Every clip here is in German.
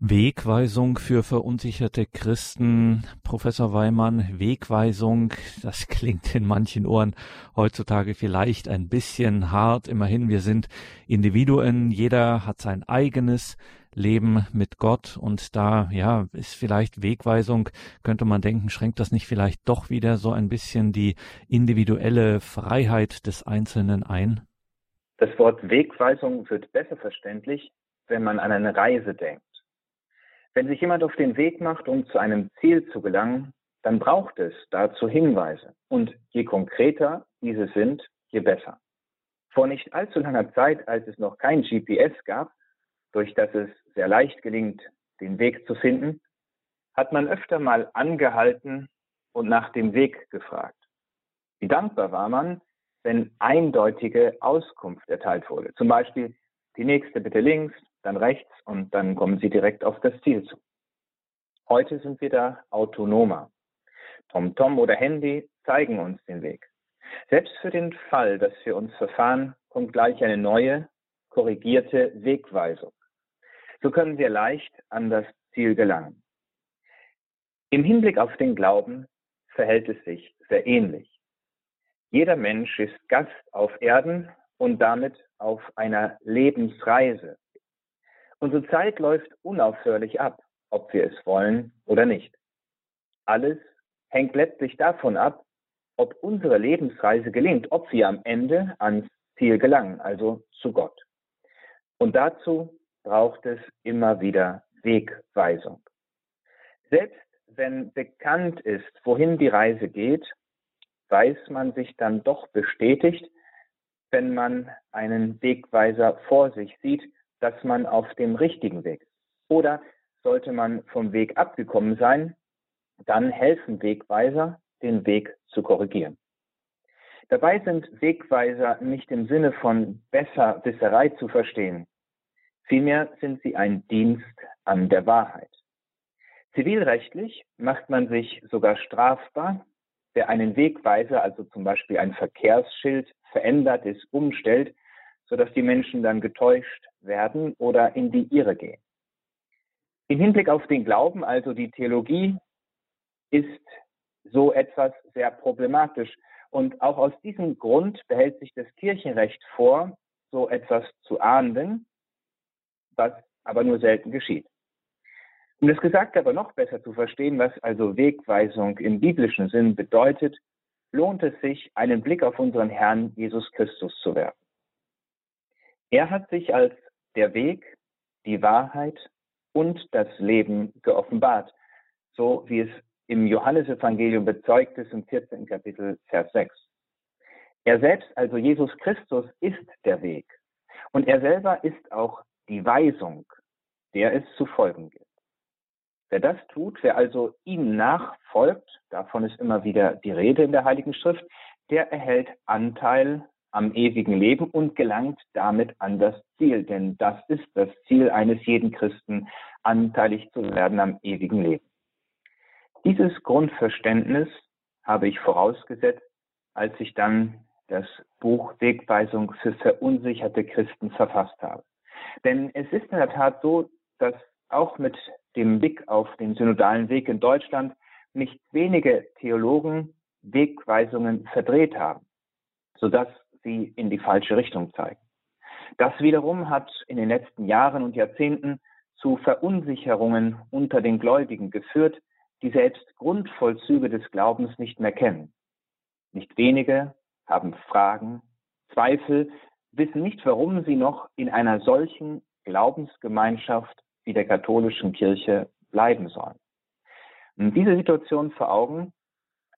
Wegweisung für verunsicherte Christen. Professor Weimann, Wegweisung, das klingt in manchen Ohren heutzutage vielleicht ein bisschen hart. Immerhin, wir sind Individuen, jeder hat sein eigenes Leben mit Gott und da, ja, ist vielleicht Wegweisung, könnte man denken, schränkt das nicht vielleicht doch wieder so ein bisschen die individuelle Freiheit des Einzelnen ein? Das Wort Wegweisung wird besser verständlich, wenn man an eine Reise denkt. Wenn sich jemand auf den Weg macht, um zu einem Ziel zu gelangen, dann braucht es dazu Hinweise. Und je konkreter diese sind, je besser. Vor nicht allzu langer Zeit, als es noch kein GPS gab, durch das es sehr leicht gelingt, den Weg zu finden, hat man öfter mal angehalten und nach dem Weg gefragt. Wie dankbar war man, wenn eindeutige Auskunft erteilt wurde. Zum Beispiel die nächste bitte links, dann rechts und dann kommen Sie direkt auf das Ziel zu. Heute sind wir da autonomer. TomTom oder Handy zeigen uns den Weg. Selbst für den Fall, dass wir uns verfahren, kommt gleich eine neue, korrigierte Wegweisung. So können wir leicht an das Ziel gelangen. Im Hinblick auf den Glauben verhält es sich sehr ähnlich. Jeder Mensch ist Gast auf Erden und damit auf einer Lebensreise. Unsere Zeit läuft unaufhörlich ab, ob wir es wollen oder nicht. Alles hängt letztlich davon ab, ob unsere Lebensreise gelingt, ob wir am Ende ans Ziel gelangen, also zu Gott. Und dazu braucht es immer wieder Wegweisung. Selbst wenn bekannt ist, wohin die Reise geht, weiß man sich dann doch bestätigt, wenn man einen Wegweiser vor sich sieht, dass man auf dem richtigen Weg ist. Oder sollte man vom Weg abgekommen sein, dann helfen Wegweiser, den Weg zu korrigieren. Dabei sind Wegweiser nicht im Sinne von Besserwisserei zu verstehen. Vielmehr sind sie ein Dienst an der Wahrheit. Zivilrechtlich macht man sich sogar strafbar, wer einen Wegweiser, also zum Beispiel ein Verkehrsschild, verändert ist, umstellt, sodass die Menschen dann getäuscht werden oder in die Irre gehen. Im Hinblick auf den Glauben, also die Theologie, ist so etwas sehr problematisch. Und auch aus diesem Grund behält sich das Kirchenrecht vor, so etwas zu ahnden, was aber nur selten geschieht. Um das Gesagte aber noch besser zu verstehen, was also Wegweisung im biblischen Sinn bedeutet, lohnt es sich, einen Blick auf unseren Herrn Jesus Christus zu werfen. Er hat sich als der Weg, die Wahrheit und das Leben geoffenbart, so wie es im Johannesevangelium bezeugt ist im 14. Kapitel, Vers 6. Er selbst, also Jesus Christus, ist der Weg. Und er selber ist auch die Weisung, der es zu folgen gilt. Wer das tut, wer also ihm nachfolgt, davon ist immer wieder die Rede in der Heiligen Schrift, der erhält Anteil am ewigen Leben und gelangt damit an das Ziel. Denn das ist das Ziel eines jeden Christen, anteilig zu werden am ewigen Leben. Dieses Grundverständnis habe ich vorausgesetzt, als ich dann das Buch Wegweisung für verunsicherte Christen verfasst habe. Denn es ist in der Tat so, dass auch mit dem Blick auf den synodalen Weg in Deutschland nicht wenige Theologen Wegweisungen verdreht haben, sodass sie in die falsche Richtung zeigen. Das wiederum hat in den letzten Jahren und Jahrzehnten zu Verunsicherungen unter den Gläubigen geführt, die selbst Grundvollzüge des Glaubens nicht mehr kennen. Nicht wenige haben Fragen, Zweifel, wissen nicht, warum sie noch in einer solchen Glaubensgemeinschaft wie der katholischen Kirche bleiben sollen. Und diese Situation vor Augen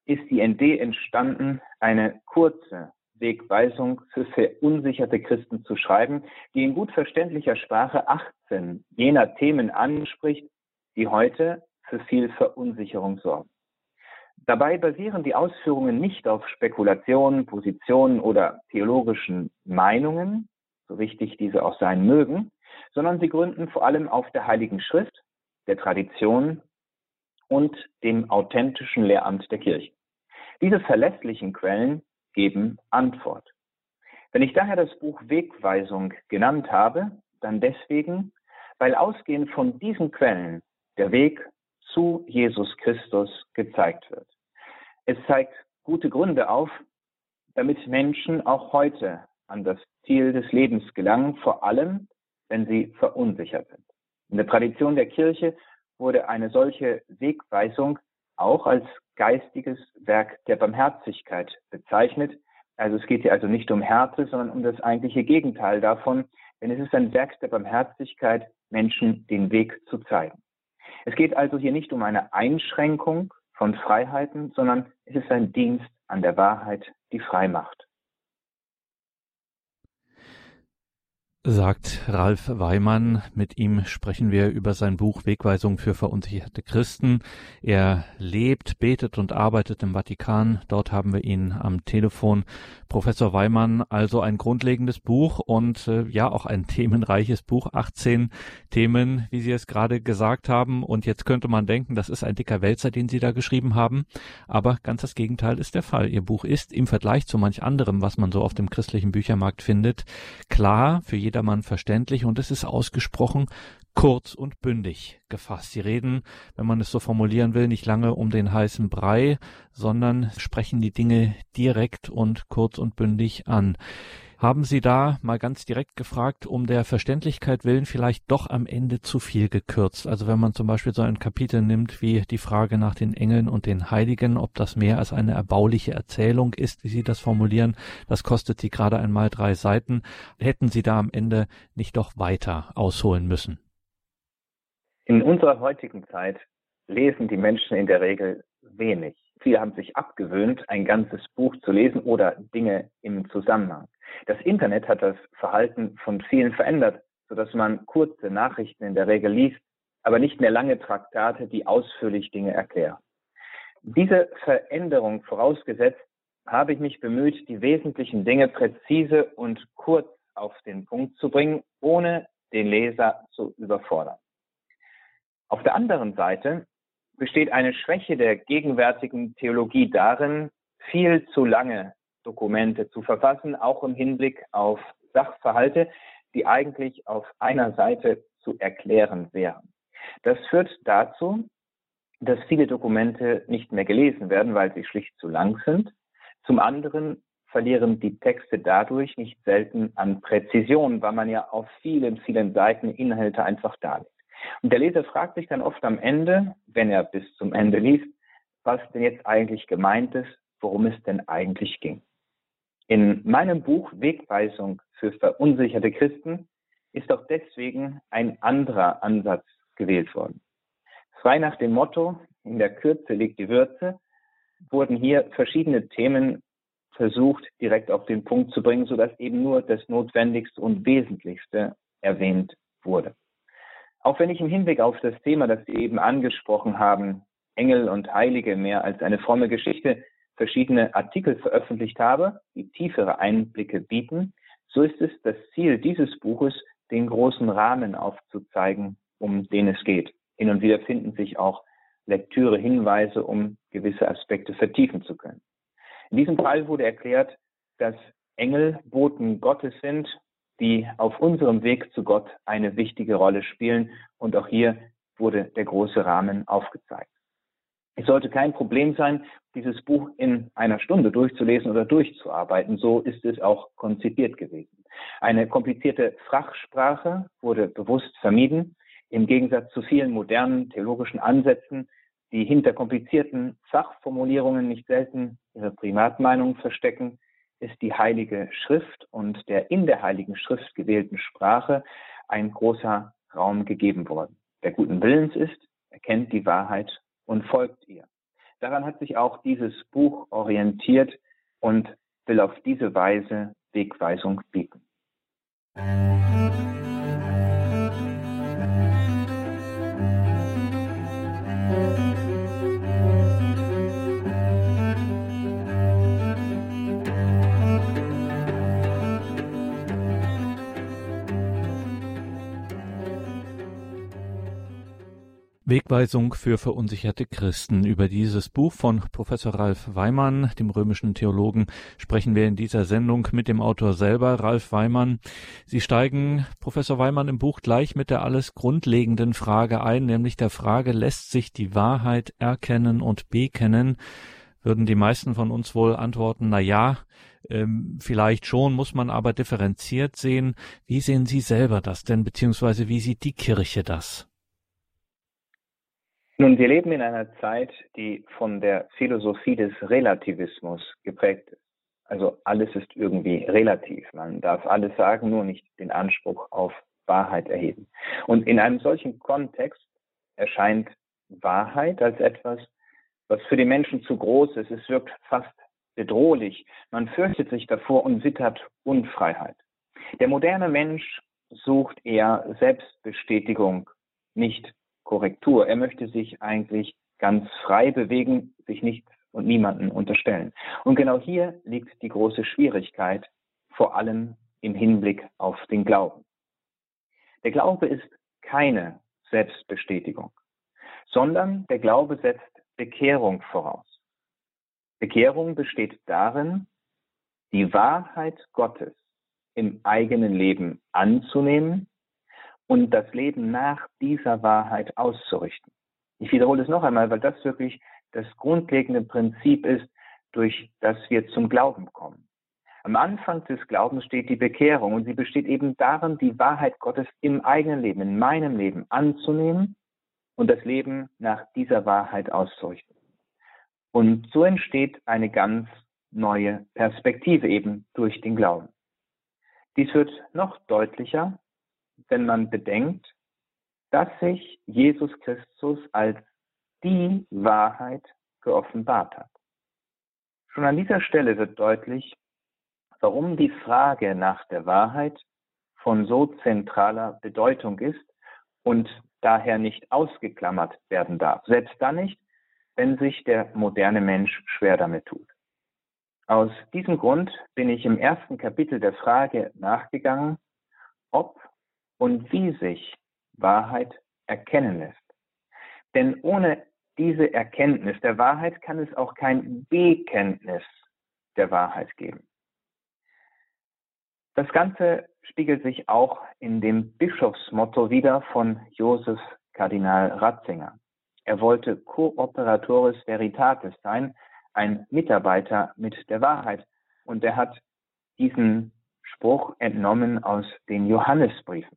ist die ND entstanden, eine kurze Wegweisung für verunsicherte Christen zu schreiben, die in gut verständlicher Sprache 18 jener Themen anspricht, die heute für viel Verunsicherung sorgen. Dabei basieren die Ausführungen nicht auf Spekulationen, Positionen oder theologischen Meinungen, so wichtig diese auch sein mögen, sondern sie gründen vor allem auf der Heiligen Schrift, der Tradition und dem authentischen Lehramt der Kirche. Diese verlässlichen Quellen geben Antwort. Wenn ich daher das Buch Wegweisung genannt habe, dann deswegen, weil ausgehend von diesen Quellen der Weg zu Jesus Christus gezeigt wird. Es zeigt gute Gründe auf, damit Menschen auch heute an das Ziel des Lebens gelangen, vor allem wenn sie verunsichert sind. In der Tradition der Kirche wurde eine solche Wegweisung auch als geistiges Werk der Barmherzigkeit bezeichnet. Also es geht hier also nicht um Härte, sondern um das eigentliche Gegenteil davon, denn es ist ein Werk der Barmherzigkeit, Menschen den Weg zu zeigen. Es geht also hier nicht um eine Einschränkung von Freiheiten, sondern es ist ein Dienst an der Wahrheit, die frei macht. Sagt Ralf Weimann. Mit ihm sprechen wir über sein Buch Wegweisung für verunsicherte Christen. Er lebt, betet und arbeitet im Vatikan. Dort haben wir ihn am Telefon. Professor Weimann, also ein grundlegendes Buch und äh, ja auch ein themenreiches Buch. 18 Themen, wie Sie es gerade gesagt haben. Und jetzt könnte man denken, das ist ein dicker Wälzer, den Sie da geschrieben haben. Aber ganz das Gegenteil ist der Fall. Ihr Buch ist im Vergleich zu manch anderem, was man so auf dem christlichen Büchermarkt findet, klar für jeden jedermann verständlich und es ist ausgesprochen kurz und bündig gefasst. Sie reden, wenn man es so formulieren will, nicht lange um den heißen Brei, sondern sprechen die Dinge direkt und kurz und bündig an. Haben Sie da mal ganz direkt gefragt, um der Verständlichkeit willen vielleicht doch am Ende zu viel gekürzt? Also wenn man zum Beispiel so ein Kapitel nimmt wie die Frage nach den Engeln und den Heiligen, ob das mehr als eine erbauliche Erzählung ist, wie Sie das formulieren, das kostet Sie gerade einmal drei Seiten. Hätten Sie da am Ende nicht doch weiter ausholen müssen? In unserer heutigen Zeit lesen die Menschen in der Regel wenig. Viele haben sich abgewöhnt, ein ganzes Buch zu lesen oder Dinge im Zusammenhang. Das Internet hat das Verhalten von vielen verändert, sodass man kurze Nachrichten in der Regel liest, aber nicht mehr lange Traktate, die ausführlich Dinge erklären. Diese Veränderung vorausgesetzt, habe ich mich bemüht, die wesentlichen Dinge präzise und kurz auf den Punkt zu bringen, ohne den Leser zu überfordern. Auf der anderen Seite besteht eine Schwäche der gegenwärtigen Theologie darin, viel zu lange Dokumente zu verfassen, auch im Hinblick auf Sachverhalte, die eigentlich auf einer Seite zu erklären wären. Das führt dazu, dass viele Dokumente nicht mehr gelesen werden, weil sie schlicht zu lang sind. Zum anderen verlieren die Texte dadurch nicht selten an Präzision, weil man ja auf vielen, vielen Seiten Inhalte einfach darlegt. Und der Leser fragt sich dann oft am Ende, wenn er bis zum Ende liest, was denn jetzt eigentlich gemeint ist, worum es denn eigentlich ging. In meinem Buch Wegweisung für verunsicherte Christen ist auch deswegen ein anderer Ansatz gewählt worden. Frei nach dem Motto, in der Kürze liegt die Würze, wurden hier verschiedene Themen versucht, direkt auf den Punkt zu bringen, sodass eben nur das Notwendigste und Wesentlichste erwähnt wurde. Auch wenn ich im Hinblick auf das Thema, das Sie eben angesprochen haben, Engel und Heilige mehr als eine fromme Geschichte, verschiedene Artikel veröffentlicht habe, die tiefere Einblicke bieten, so ist es das Ziel dieses Buches, den großen Rahmen aufzuzeigen, um den es geht. Hin und wieder finden sich auch Lektüre, Hinweise, um gewisse Aspekte vertiefen zu können. In diesem Fall wurde erklärt, dass Engel Boten Gottes sind, die auf unserem Weg zu Gott eine wichtige Rolle spielen. Und auch hier wurde der große Rahmen aufgezeigt. Es sollte kein Problem sein, dieses Buch in einer Stunde durchzulesen oder durchzuarbeiten. So ist es auch konzipiert gewesen. Eine komplizierte Fachsprache wurde bewusst vermieden. Im Gegensatz zu vielen modernen theologischen Ansätzen, die hinter komplizierten Fachformulierungen nicht selten ihre Privatmeinung verstecken, ist die Heilige Schrift und der in der Heiligen Schrift gewählten Sprache ein großer Raum gegeben worden. Wer guten Willens ist, erkennt die Wahrheit und folgt ihr. Daran hat sich auch dieses Buch orientiert und will auf diese Weise Wegweisung bieten. Wegweisung für verunsicherte Christen. Über dieses Buch von Professor Ralf Weimann, dem römischen Theologen, sprechen wir in dieser Sendung mit dem Autor selber, Ralf Weimann. Sie steigen, Professor Weimann, im Buch gleich mit der alles grundlegenden Frage ein, nämlich der Frage, lässt sich die Wahrheit erkennen und bekennen? Würden die meisten von uns wohl antworten, na ja, ähm, vielleicht schon, muss man aber differenziert sehen. Wie sehen Sie selber das denn, beziehungsweise wie sieht die Kirche das? Nun, wir leben in einer Zeit, die von der Philosophie des Relativismus geprägt ist. Also alles ist irgendwie relativ. Man darf alles sagen, nur nicht den Anspruch auf Wahrheit erheben. Und in einem solchen Kontext erscheint Wahrheit als etwas, was für die Menschen zu groß ist. Es wirkt fast bedrohlich. Man fürchtet sich davor und wittert Unfreiheit. Der moderne Mensch sucht eher Selbstbestätigung, nicht Korrektur. Er möchte sich eigentlich ganz frei bewegen, sich nicht und niemanden unterstellen. Und genau hier liegt die große Schwierigkeit, vor allem im Hinblick auf den Glauben. Der Glaube ist keine Selbstbestätigung, sondern der Glaube setzt Bekehrung voraus. Bekehrung besteht darin, die Wahrheit Gottes im eigenen Leben anzunehmen und das Leben nach dieser Wahrheit auszurichten. Ich wiederhole es noch einmal, weil das wirklich das grundlegende Prinzip ist, durch das wir zum Glauben kommen. Am Anfang des Glaubens steht die Bekehrung und sie besteht eben darin, die Wahrheit Gottes im eigenen Leben, in meinem Leben anzunehmen und das Leben nach dieser Wahrheit auszurichten. Und so entsteht eine ganz neue Perspektive eben durch den Glauben. Dies wird noch deutlicher, wenn man bedenkt, dass sich Jesus Christus als die Wahrheit geoffenbart hat. Schon an dieser Stelle wird deutlich, warum die Frage nach der Wahrheit von so zentraler Bedeutung ist und daher nicht ausgeklammert werden darf. Selbst dann nicht, wenn sich der moderne Mensch schwer damit tut. Aus diesem Grund bin ich im ersten Kapitel der Frage nachgegangen, ob und wie sich Wahrheit erkennen lässt. Denn ohne diese Erkenntnis der Wahrheit kann es auch kein Bekenntnis der Wahrheit geben. Das Ganze spiegelt sich auch in dem Bischofsmotto wieder von Josef Kardinal Ratzinger. Er wollte Cooperatoris Veritatis sein, ein Mitarbeiter mit der Wahrheit. Und er hat diesen Spruch entnommen aus den Johannesbriefen.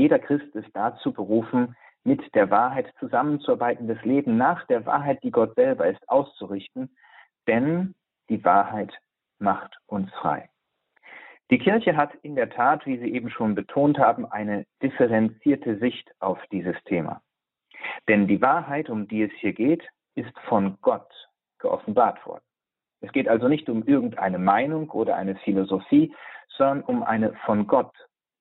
Jeder Christ ist dazu berufen, mit der Wahrheit zusammenzuarbeiten, das Leben nach der Wahrheit, die Gott selber ist, auszurichten, denn die Wahrheit macht uns frei. Die Kirche hat in der Tat, wie Sie eben schon betont haben, eine differenzierte Sicht auf dieses Thema. Denn die Wahrheit, um die es hier geht, ist von Gott geoffenbart worden. Es geht also nicht um irgendeine Meinung oder eine Philosophie, sondern um eine von Gott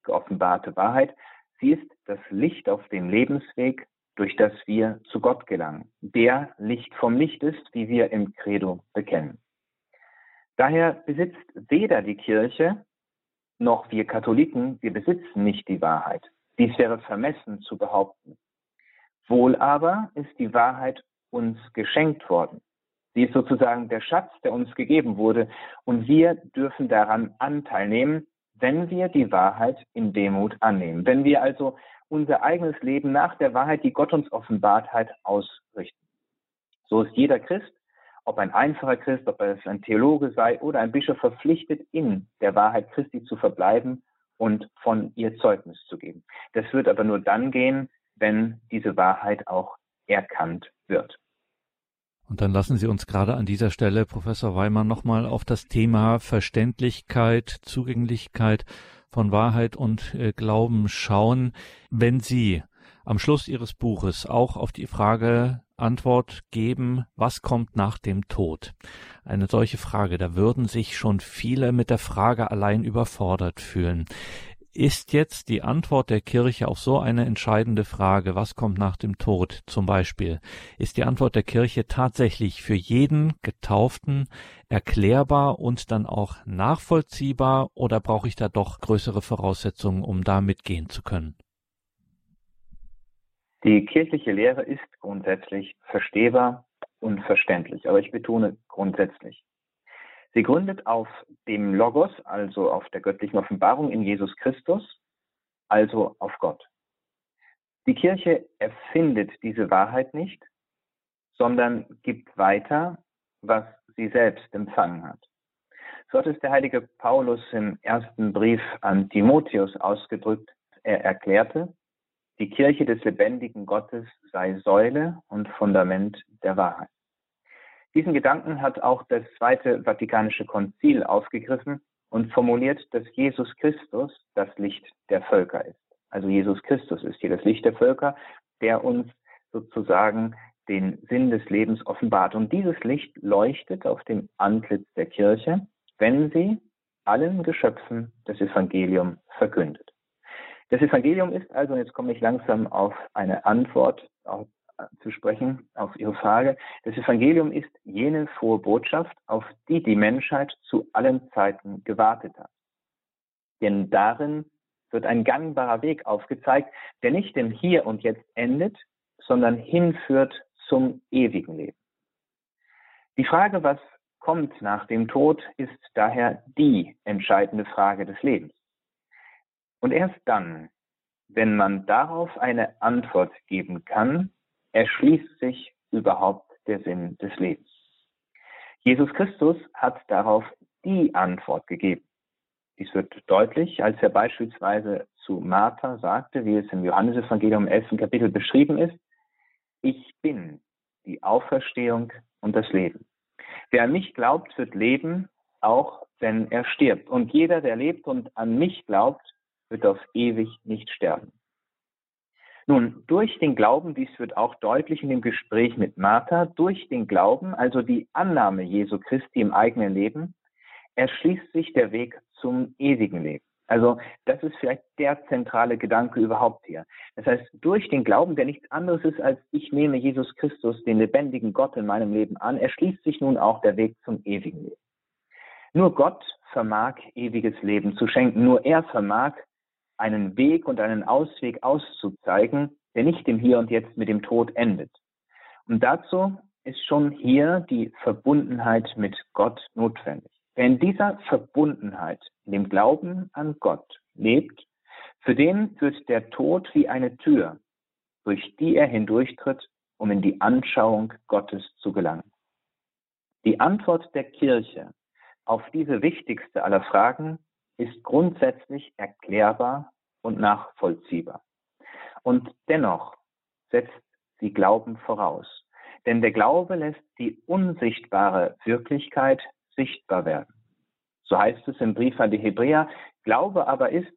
geoffenbarte Wahrheit, Sie ist das Licht auf dem Lebensweg, durch das wir zu Gott gelangen, der Licht vom Licht ist, wie wir im Credo bekennen. Daher besitzt weder die Kirche noch wir Katholiken, wir besitzen nicht die Wahrheit. Dies wäre vermessen zu behaupten. Wohl aber ist die Wahrheit uns geschenkt worden. Sie ist sozusagen der Schatz, der uns gegeben wurde, und wir dürfen daran Anteil nehmen, wenn wir die Wahrheit in Demut annehmen. Wenn wir also unser eigenes Leben nach der Wahrheit, die Gott uns offenbart hat, ausrichten. So ist jeder Christ, ob ein einfacher Christ, ob es ein Theologe sei oder ein Bischof verpflichtet, in der Wahrheit Christi zu verbleiben und von ihr Zeugnis zu geben. Das wird aber nur dann gehen, wenn diese Wahrheit auch erkannt wird. Und dann lassen Sie uns gerade an dieser Stelle, Professor Weimann, nochmal auf das Thema Verständlichkeit, Zugänglichkeit von Wahrheit und äh, Glauben schauen. Wenn Sie am Schluss Ihres Buches auch auf die Frage Antwort geben, was kommt nach dem Tod? Eine solche Frage, da würden sich schon viele mit der Frage allein überfordert fühlen. Ist jetzt die Antwort der Kirche auf so eine entscheidende Frage, was kommt nach dem Tod zum Beispiel, ist die Antwort der Kirche tatsächlich für jeden Getauften erklärbar und dann auch nachvollziehbar oder brauche ich da doch größere Voraussetzungen, um da mitgehen zu können? Die kirchliche Lehre ist grundsätzlich verstehbar und verständlich, aber ich betone grundsätzlich. Sie gründet auf dem Logos, also auf der göttlichen Offenbarung in Jesus Christus, also auf Gott. Die Kirche erfindet diese Wahrheit nicht, sondern gibt weiter, was sie selbst empfangen hat. So hat es der heilige Paulus im ersten Brief an Timotheus ausgedrückt. Er erklärte, die Kirche des lebendigen Gottes sei Säule und Fundament der Wahrheit. Diesen Gedanken hat auch das Zweite Vatikanische Konzil aufgegriffen und formuliert, dass Jesus Christus das Licht der Völker ist. Also Jesus Christus ist hier das Licht der Völker, der uns sozusagen den Sinn des Lebens offenbart. Und dieses Licht leuchtet auf dem Antlitz der Kirche, wenn sie allen Geschöpfen das Evangelium verkündet. Das Evangelium ist also, und jetzt komme ich langsam auf eine Antwort auf zu sprechen auf Ihre Frage. Das Evangelium ist jene frohe Botschaft, auf die die Menschheit zu allen Zeiten gewartet hat. Denn darin wird ein gangbarer Weg aufgezeigt, der nicht im Hier und Jetzt endet, sondern hinführt zum ewigen Leben. Die Frage, was kommt nach dem Tod, ist daher die entscheidende Frage des Lebens. Und erst dann, wenn man darauf eine Antwort geben kann, erschließt sich überhaupt der Sinn des Lebens. Jesus Christus hat darauf die Antwort gegeben. Dies wird deutlich, als er beispielsweise zu Martha sagte, wie es im Johannesevangelium im 11. Kapitel beschrieben ist, ich bin die Auferstehung und das Leben. Wer an mich glaubt, wird leben, auch wenn er stirbt. Und jeder, der lebt und an mich glaubt, wird auf ewig nicht sterben. Nun, durch den Glauben, dies wird auch deutlich in dem Gespräch mit Martha, durch den Glauben, also die Annahme Jesu Christi im eigenen Leben, erschließt sich der Weg zum ewigen Leben. Also das ist vielleicht der zentrale Gedanke überhaupt hier. Das heißt, durch den Glauben, der nichts anderes ist als ich nehme Jesus Christus, den lebendigen Gott in meinem Leben an, erschließt sich nun auch der Weg zum ewigen Leben. Nur Gott vermag ewiges Leben zu schenken. Nur er vermag einen Weg und einen Ausweg auszuzeigen, der nicht im Hier und Jetzt mit dem Tod endet. Und dazu ist schon hier die Verbundenheit mit Gott notwendig. Wer in dieser Verbundenheit, in dem Glauben an Gott lebt, für den wird der Tod wie eine Tür, durch die er hindurchtritt, um in die Anschauung Gottes zu gelangen. Die Antwort der Kirche auf diese wichtigste aller Fragen ist grundsätzlich erklärbar und nachvollziehbar. Und dennoch setzt sie Glauben voraus. Denn der Glaube lässt die unsichtbare Wirklichkeit sichtbar werden. So heißt es im Brief an die Hebräer, Glaube aber ist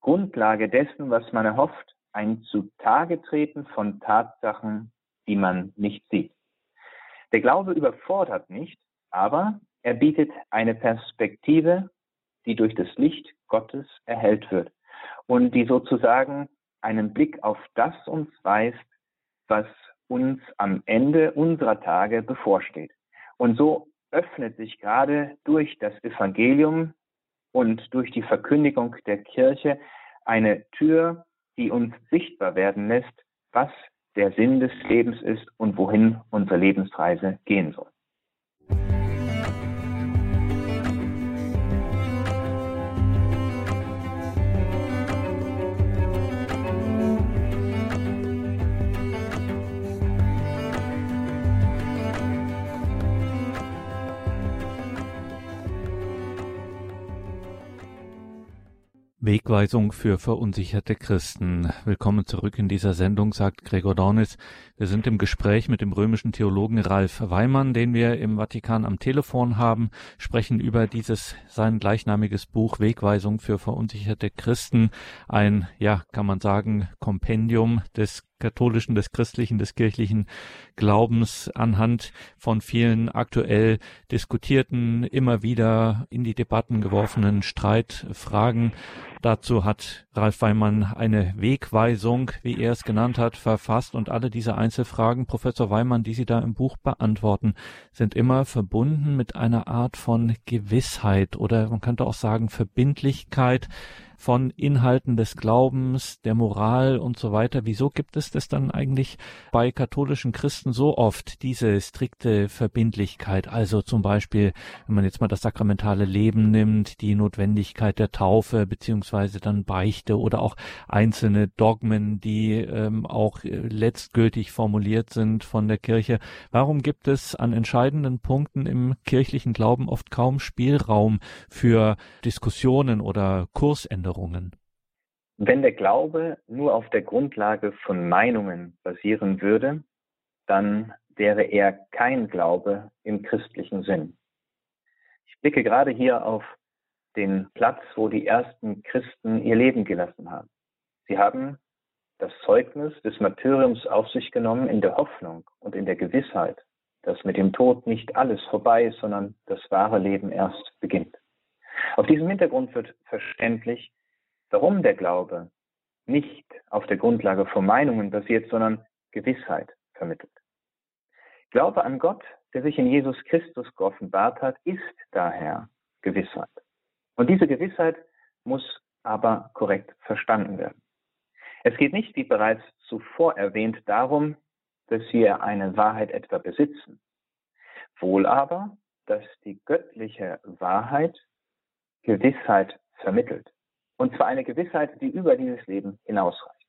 Grundlage dessen, was man erhofft, ein Zutagetreten von Tatsachen, die man nicht sieht. Der Glaube überfordert nicht, aber er bietet eine Perspektive, die durch das Licht Gottes erhellt wird und die sozusagen einen Blick auf das uns weist, was uns am Ende unserer Tage bevorsteht. Und so öffnet sich gerade durch das Evangelium und durch die Verkündigung der Kirche eine Tür, die uns sichtbar werden lässt, was der Sinn des Lebens ist und wohin unsere Lebensreise gehen soll. Wegweisung für verunsicherte Christen. Willkommen zurück in dieser Sendung, sagt Gregor Dornis. Wir sind im Gespräch mit dem römischen Theologen Ralf Weimann, den wir im Vatikan am Telefon haben, sprechen über dieses sein gleichnamiges Buch Wegweisung für verunsicherte Christen. Ein, ja, kann man sagen, Kompendium des katholischen, des christlichen, des kirchlichen Glaubens anhand von vielen aktuell diskutierten, immer wieder in die Debatten geworfenen Streitfragen. Dazu hat Ralf Weimann eine Wegweisung, wie er es genannt hat, verfasst und alle diese Einzelfragen, Professor Weimann, die Sie da im Buch beantworten, sind immer verbunden mit einer Art von Gewissheit oder man könnte auch sagen Verbindlichkeit, von Inhalten des Glaubens, der Moral und so weiter. Wieso gibt es das dann eigentlich bei katholischen Christen so oft, diese strikte Verbindlichkeit? Also zum Beispiel, wenn man jetzt mal das sakramentale Leben nimmt, die Notwendigkeit der Taufe beziehungsweise dann Beichte oder auch einzelne Dogmen, die ähm, auch äh, letztgültig formuliert sind von der Kirche. Warum gibt es an entscheidenden Punkten im kirchlichen Glauben oft kaum Spielraum für Diskussionen oder Kursänderungen? Wenn der Glaube nur auf der Grundlage von Meinungen basieren würde, dann wäre er kein Glaube im christlichen Sinn. Ich blicke gerade hier auf den Platz, wo die ersten Christen ihr Leben gelassen haben. Sie haben das Zeugnis des Martyriums auf sich genommen in der Hoffnung und in der Gewissheit, dass mit dem Tod nicht alles vorbei ist, sondern das wahre Leben erst beginnt. Auf diesem Hintergrund wird verständlich, warum der Glaube nicht auf der Grundlage von Meinungen basiert, sondern Gewissheit vermittelt. Glaube an Gott, der sich in Jesus Christus geoffenbart hat, ist daher Gewissheit. Und diese Gewissheit muss aber korrekt verstanden werden. Es geht nicht, wie bereits zuvor erwähnt, darum, dass wir eine Wahrheit etwa besitzen. Wohl aber, dass die göttliche Wahrheit Gewissheit vermittelt. Und zwar eine Gewissheit, die über dieses Leben hinausreicht.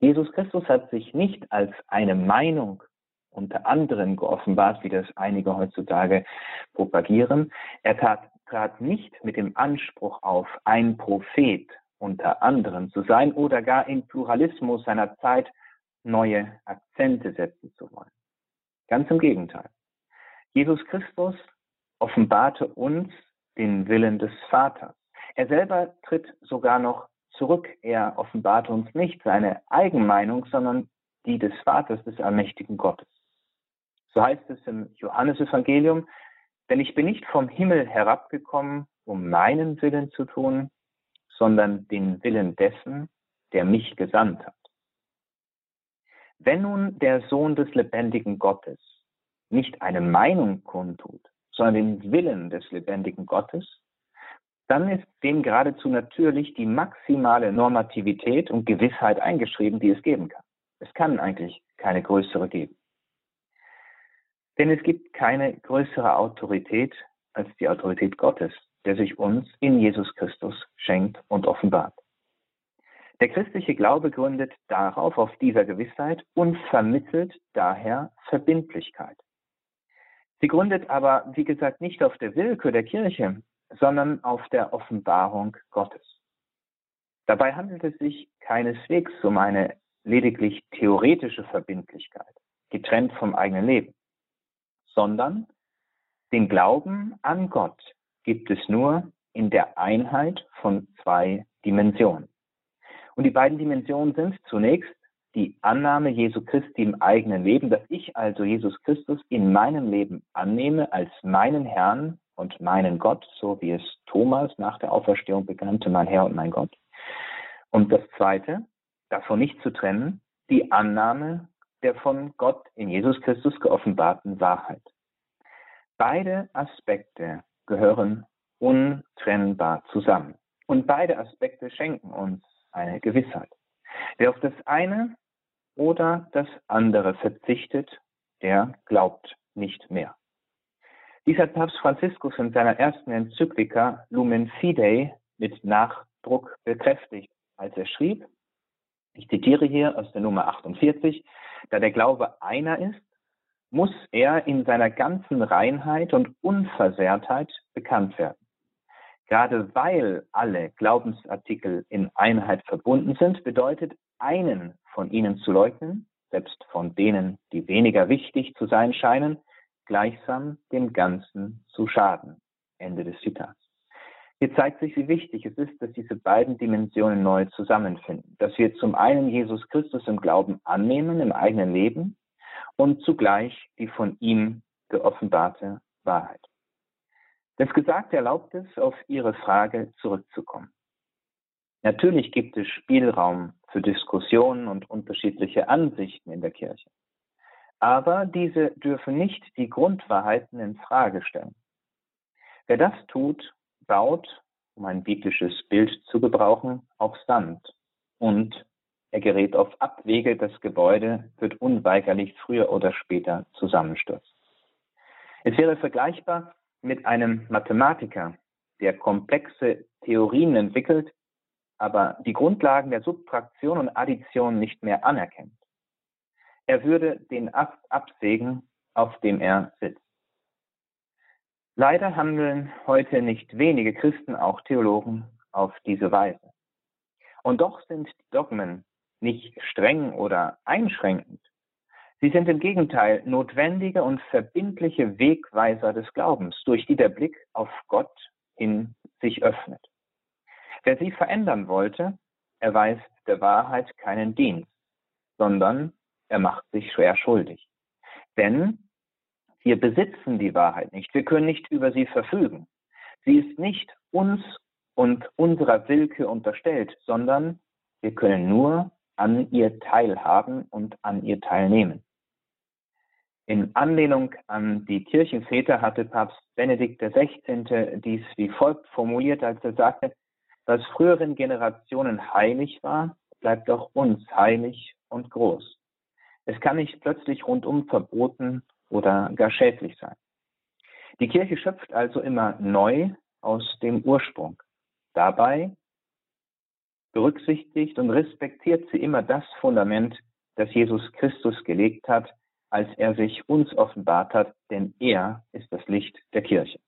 Jesus Christus hat sich nicht als eine Meinung unter anderem geoffenbart, wie das einige heutzutage propagieren. Er tat, trat nicht mit dem Anspruch auf, ein Prophet unter anderem zu sein oder gar im Pluralismus seiner Zeit neue Akzente setzen zu wollen. Ganz im Gegenteil. Jesus Christus offenbarte uns den Willen des Vaters. Er selber tritt sogar noch zurück. Er offenbarte uns nicht seine Eigenmeinung, sondern die des Vaters, des allmächtigen Gottes. So heißt es im Johannesevangelium, denn ich bin nicht vom Himmel herabgekommen, um meinen Willen zu tun, sondern den Willen dessen, der mich gesandt hat. Wenn nun der Sohn des lebendigen Gottes nicht eine Meinung kundtut, sondern den Willen des lebendigen Gottes, dann ist dem geradezu natürlich die maximale Normativität und Gewissheit eingeschrieben, die es geben kann. Es kann eigentlich keine größere geben. Denn es gibt keine größere Autorität als die Autorität Gottes, der sich uns in Jesus Christus schenkt und offenbart. Der christliche Glaube gründet darauf, auf dieser Gewissheit und vermittelt daher Verbindlichkeit. Sie gründet aber, wie gesagt, nicht auf der Willkür der Kirche, sondern auf der Offenbarung Gottes. Dabei handelt es sich keineswegs um eine lediglich theoretische Verbindlichkeit, getrennt vom eigenen Leben, sondern den Glauben an Gott gibt es nur in der Einheit von zwei Dimensionen. Und die beiden Dimensionen sind zunächst die Annahme Jesu Christi im eigenen Leben, dass ich also Jesus Christus in meinem Leben annehme als meinen Herrn und meinen Gott, so wie es Thomas nach der Auferstehung bekannte, mein Herr und mein Gott. Und das Zweite, davon nicht zu trennen, die Annahme der von Gott in Jesus Christus geoffenbarten Wahrheit. Beide Aspekte gehören untrennbar zusammen. Und beide Aspekte schenken uns eine Gewissheit. Wer auf das eine oder das andere verzichtet, der glaubt nicht mehr. Dies hat Papst Franziskus in seiner ersten Enzyklika Lumen Fidei mit Nachdruck bekräftigt, als er schrieb, ich zitiere hier aus der Nummer 48, da der Glaube einer ist, muss er in seiner ganzen Reinheit und Unversehrtheit bekannt werden. Gerade weil alle Glaubensartikel in Einheit verbunden sind, bedeutet einen von ihnen zu leugnen, selbst von denen, die weniger wichtig zu sein scheinen, gleichsam dem Ganzen zu schaden. Ende des Zitats. Hier zeigt sich, wie wichtig es ist, dass diese beiden Dimensionen neu zusammenfinden. Dass wir zum einen Jesus Christus im Glauben annehmen, im eigenen Leben, und zugleich die von ihm geoffenbarte Wahrheit. Das Gesagte erlaubt es, auf Ihre Frage zurückzukommen. Natürlich gibt es Spielraum für Diskussionen und unterschiedliche Ansichten in der Kirche. Aber diese dürfen nicht die Grundwahrheiten in Frage stellen. Wer das tut, baut um ein biblisches Bild zu gebrauchen, auf Sand und er gerät auf Abwege, das Gebäude wird unweigerlich früher oder später zusammenstürzen. Es wäre vergleichbar mit einem Mathematiker, der komplexe Theorien entwickelt, aber die Grundlagen der Subtraktion und Addition nicht mehr anerkennt. Er würde den Ast absägen, auf dem er sitzt. Leider handeln heute nicht wenige Christen, auch Theologen, auf diese Weise. Und doch sind die Dogmen nicht streng oder einschränkend. Sie sind im Gegenteil notwendige und verbindliche Wegweiser des Glaubens, durch die der Blick auf Gott hin sich öffnet. Wer sie verändern wollte, erweist der Wahrheit keinen Dienst, sondern er macht sich schwer schuldig. Denn wir besitzen die Wahrheit nicht, wir können nicht über sie verfügen. Sie ist nicht uns und unserer Willkür unterstellt, sondern wir können nur an ihr teilhaben und an ihr teilnehmen. In Anlehnung an die Kirchenväter hatte Papst Benedikt XVI. dies wie folgt formuliert, als er sagte, was früheren Generationen heilig war, bleibt auch uns heilig und groß. Es kann nicht plötzlich rundum verboten oder gar schädlich sein. Die Kirche schöpft also immer neu aus dem Ursprung. Dabei berücksichtigt und respektiert sie immer das Fundament, das Jesus Christus gelegt hat, als er sich uns offenbart hat, denn er ist das Licht der Kirche.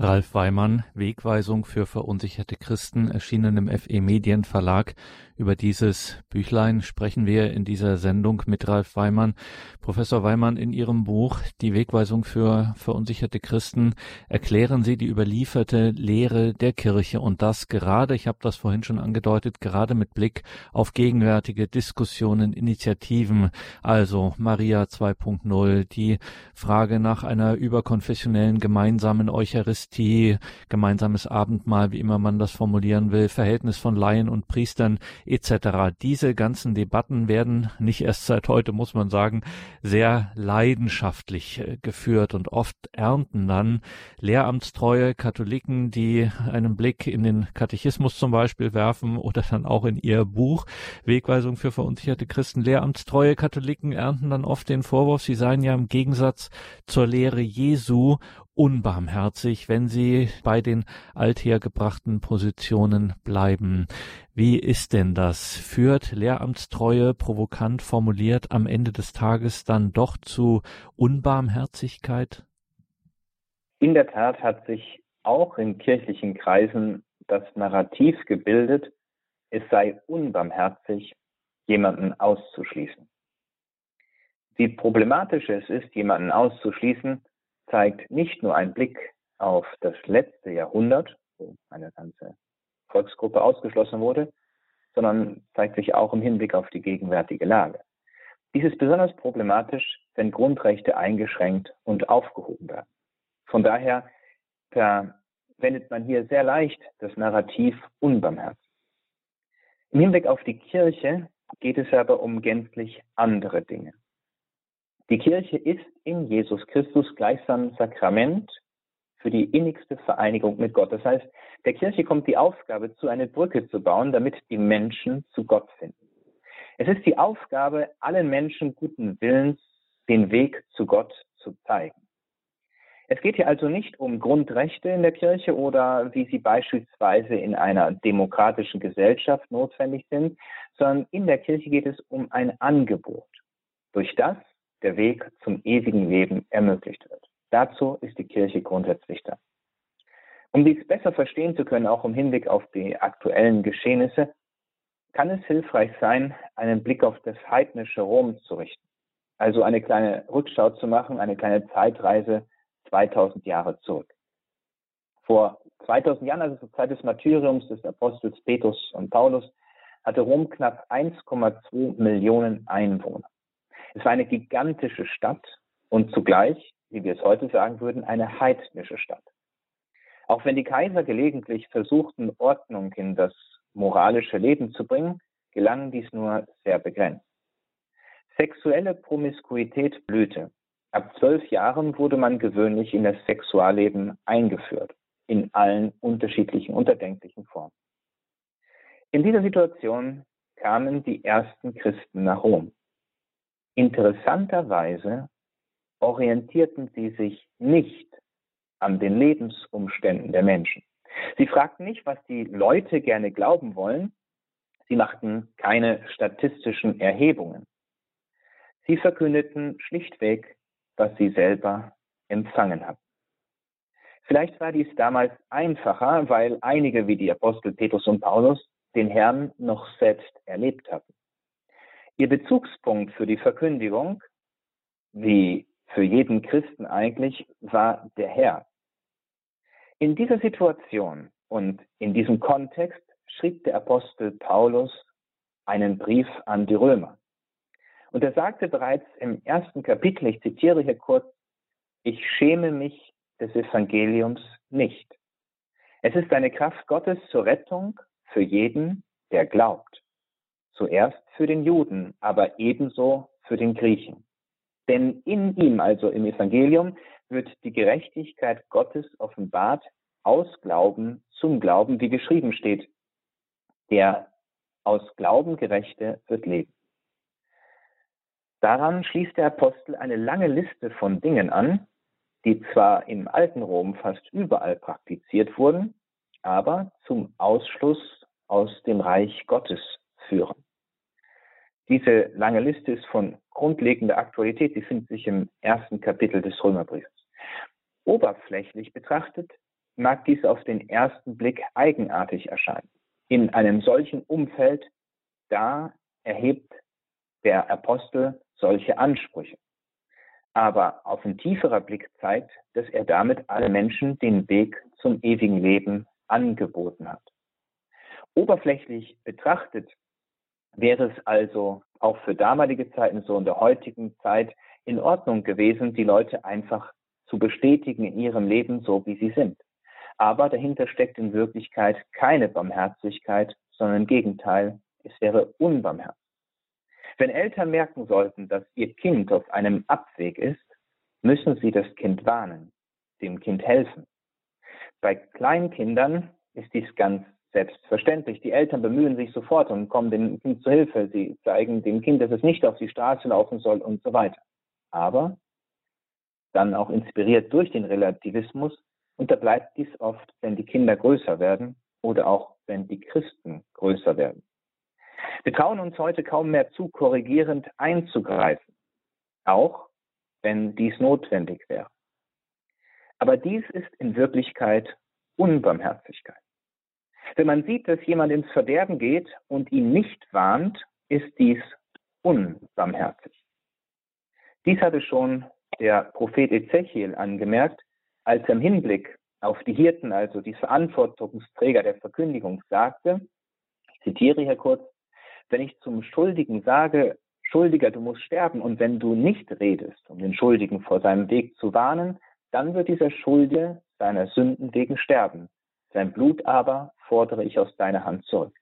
Ralf Weimann, Wegweisung für verunsicherte Christen, erschienen im FE Medien Verlag. Über dieses Büchlein sprechen wir in dieser Sendung mit Ralf Weimann. Professor Weimann, in Ihrem Buch Die Wegweisung für verunsicherte Christen erklären Sie die überlieferte Lehre der Kirche und das gerade, ich habe das vorhin schon angedeutet, gerade mit Blick auf gegenwärtige Diskussionen, Initiativen, also Maria 2.0, die Frage nach einer überkonfessionellen gemeinsamen Eucharistie, gemeinsames Abendmahl, wie immer man das formulieren will, Verhältnis von Laien und Priestern etc. Diese ganzen Debatten werden nicht erst seit heute, muss man sagen, sehr leidenschaftlich äh, geführt und oft ernten dann lehramtstreue Katholiken, die einen Blick in den Katechismus zum Beispiel werfen oder dann auch in ihr Buch Wegweisung für verunsicherte Christen. Lehramtstreue Katholiken ernten dann oft den Vorwurf, sie seien ja im Gegensatz zur Lehre Jesu unbarmherzig, wenn sie bei den althergebrachten Positionen bleiben. Wie ist denn das? Führt Lehramtstreue provokant formuliert am Ende des Tages dann doch zu Unbarmherzigkeit? In der Tat hat sich auch in kirchlichen Kreisen das Narrativ gebildet, es sei unbarmherzig, jemanden auszuschließen. Wie problematisch es ist, jemanden auszuschließen, zeigt nicht nur ein Blick auf das letzte Jahrhundert, wo eine ganze Volksgruppe ausgeschlossen wurde, sondern zeigt sich auch im Hinblick auf die gegenwärtige Lage. Dies ist besonders problematisch, wenn Grundrechte eingeschränkt und aufgehoben werden. Von daher verwendet man hier sehr leicht das Narrativ unbarmherzig. Im Hinblick auf die Kirche geht es aber um gänzlich andere Dinge. Die Kirche ist in Jesus Christus gleichsam Sakrament für die innigste Vereinigung mit Gott. Das heißt, der Kirche kommt die Aufgabe zu, eine Brücke zu bauen, damit die Menschen zu Gott finden. Es ist die Aufgabe, allen Menschen guten Willens den Weg zu Gott zu zeigen. Es geht hier also nicht um Grundrechte in der Kirche oder wie sie beispielsweise in einer demokratischen Gesellschaft notwendig sind, sondern in der Kirche geht es um ein Angebot, durch das der Weg zum ewigen Leben ermöglicht wird. Dazu ist die Kirche grundsätzlich da. Um dies besser verstehen zu können, auch im Hinblick auf die aktuellen Geschehnisse, kann es hilfreich sein, einen Blick auf das heidnische Rom zu richten. Also eine kleine Rückschau zu machen, eine kleine Zeitreise 2000 Jahre zurück. Vor 2000 Jahren, also zur Zeit des Martyriums des Apostels Petrus und Paulus, hatte Rom knapp 1,2 Millionen Einwohner. Es war eine gigantische Stadt und zugleich, wie wir es heute sagen würden, eine heidnische Stadt. Auch wenn die Kaiser gelegentlich versuchten, Ordnung in das moralische Leben zu bringen, gelang dies nur sehr begrenzt. Sexuelle Promiskuität blühte. Ab zwölf Jahren wurde man gewöhnlich in das Sexualleben eingeführt. in allen unterschiedlichen unterdenklichen Formen. In dieser Situation kamen die ersten Christen nach Rom. Interessanterweise orientierten sie sich nicht an den Lebensumständen der Menschen. Sie fragten nicht, was die Leute gerne glauben wollen. Sie machten keine statistischen Erhebungen. Sie verkündeten schlichtweg, was sie selber empfangen hatten. Vielleicht war dies damals einfacher, weil einige wie die Apostel Petrus und Paulus den Herrn noch selbst erlebt hatten. Ihr Bezugspunkt für die Verkündigung, wie für jeden Christen eigentlich, war der Herr. In dieser Situation und in diesem Kontext schrieb der Apostel Paulus einen Brief an die Römer. Und er sagte bereits im ersten Kapitel, ich zitiere hier kurz, ich schäme mich des Evangeliums nicht. Es ist eine Kraft Gottes zur Rettung für jeden, der glaubt. Zuerst für den Juden, aber ebenso für den Griechen. Denn in ihm, also im Evangelium, wird die Gerechtigkeit Gottes offenbart aus Glauben zum Glauben, wie geschrieben steht. Der aus Glauben Gerechte wird leben. Daran schließt der Apostel eine lange Liste von Dingen an, die zwar im alten Rom fast überall praktiziert wurden, aber zum Ausschluss aus dem Reich Gottes führen. Diese lange Liste ist von grundlegender Aktualität. Sie findet sich im ersten Kapitel des Römerbriefs. Oberflächlich betrachtet mag dies auf den ersten Blick eigenartig erscheinen. In einem solchen Umfeld, da erhebt der Apostel solche Ansprüche. Aber auf ein tieferer Blick zeigt, dass er damit allen Menschen den Weg zum ewigen Leben angeboten hat. Oberflächlich betrachtet wäre es also auch für damalige Zeiten, so in der heutigen Zeit, in Ordnung gewesen, die Leute einfach zu bestätigen in ihrem Leben, so wie sie sind. Aber dahinter steckt in Wirklichkeit keine Barmherzigkeit, sondern im Gegenteil, es wäre unbarmherzig. Wenn Eltern merken sollten, dass ihr Kind auf einem Abweg ist, müssen sie das Kind warnen, dem Kind helfen. Bei kleinen Kindern ist dies ganz selbstverständlich. Die Eltern bemühen sich sofort und kommen dem Kind zu Hilfe. Sie zeigen dem Kind, dass es nicht auf die Straße laufen soll und so weiter. Aber dann auch inspiriert durch den Relativismus unterbleibt dies oft, wenn die Kinder größer werden oder auch wenn die Christen größer werden. Wir trauen uns heute kaum mehr zu, korrigierend einzugreifen, auch wenn dies notwendig wäre. Aber dies ist in Wirklichkeit Unbarmherzigkeit. Wenn man sieht, dass jemand ins Verderben geht und ihn nicht warnt, ist dies unbarmherzig. Dies hatte schon der Prophet Ezechiel angemerkt, als er im Hinblick auf die Hirten, also die Verantwortungsträger der Verkündigung, sagte, ich zitiere hier kurz, wenn ich zum Schuldigen sage, Schuldiger, du musst sterben, und wenn du nicht redest, um den Schuldigen vor seinem Weg zu warnen, dann wird dieser Schuldige seiner Sünden wegen sterben. Sein Blut aber fordere ich aus deiner Hand zurück.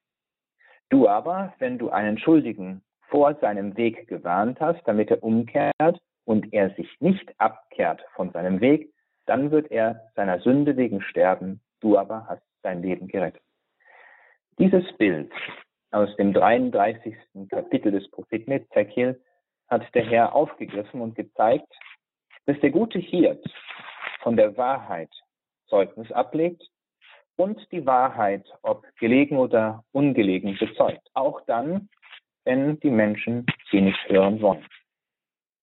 Du aber, wenn du einen Schuldigen vor seinem Weg gewarnt hast, damit er umkehrt und er sich nicht abkehrt von seinem Weg, dann wird er seiner Sünde wegen sterben, du aber hast sein Leben gerettet. Dieses Bild aus dem 33. Kapitel des Propheten Ezekiel hat der Herr aufgegriffen und gezeigt, dass der gute Hirt von der Wahrheit Zeugnis ablegt und die Wahrheit, ob gelegen oder ungelegen, bezeugt. Auch dann, wenn die Menschen sie nicht hören wollen.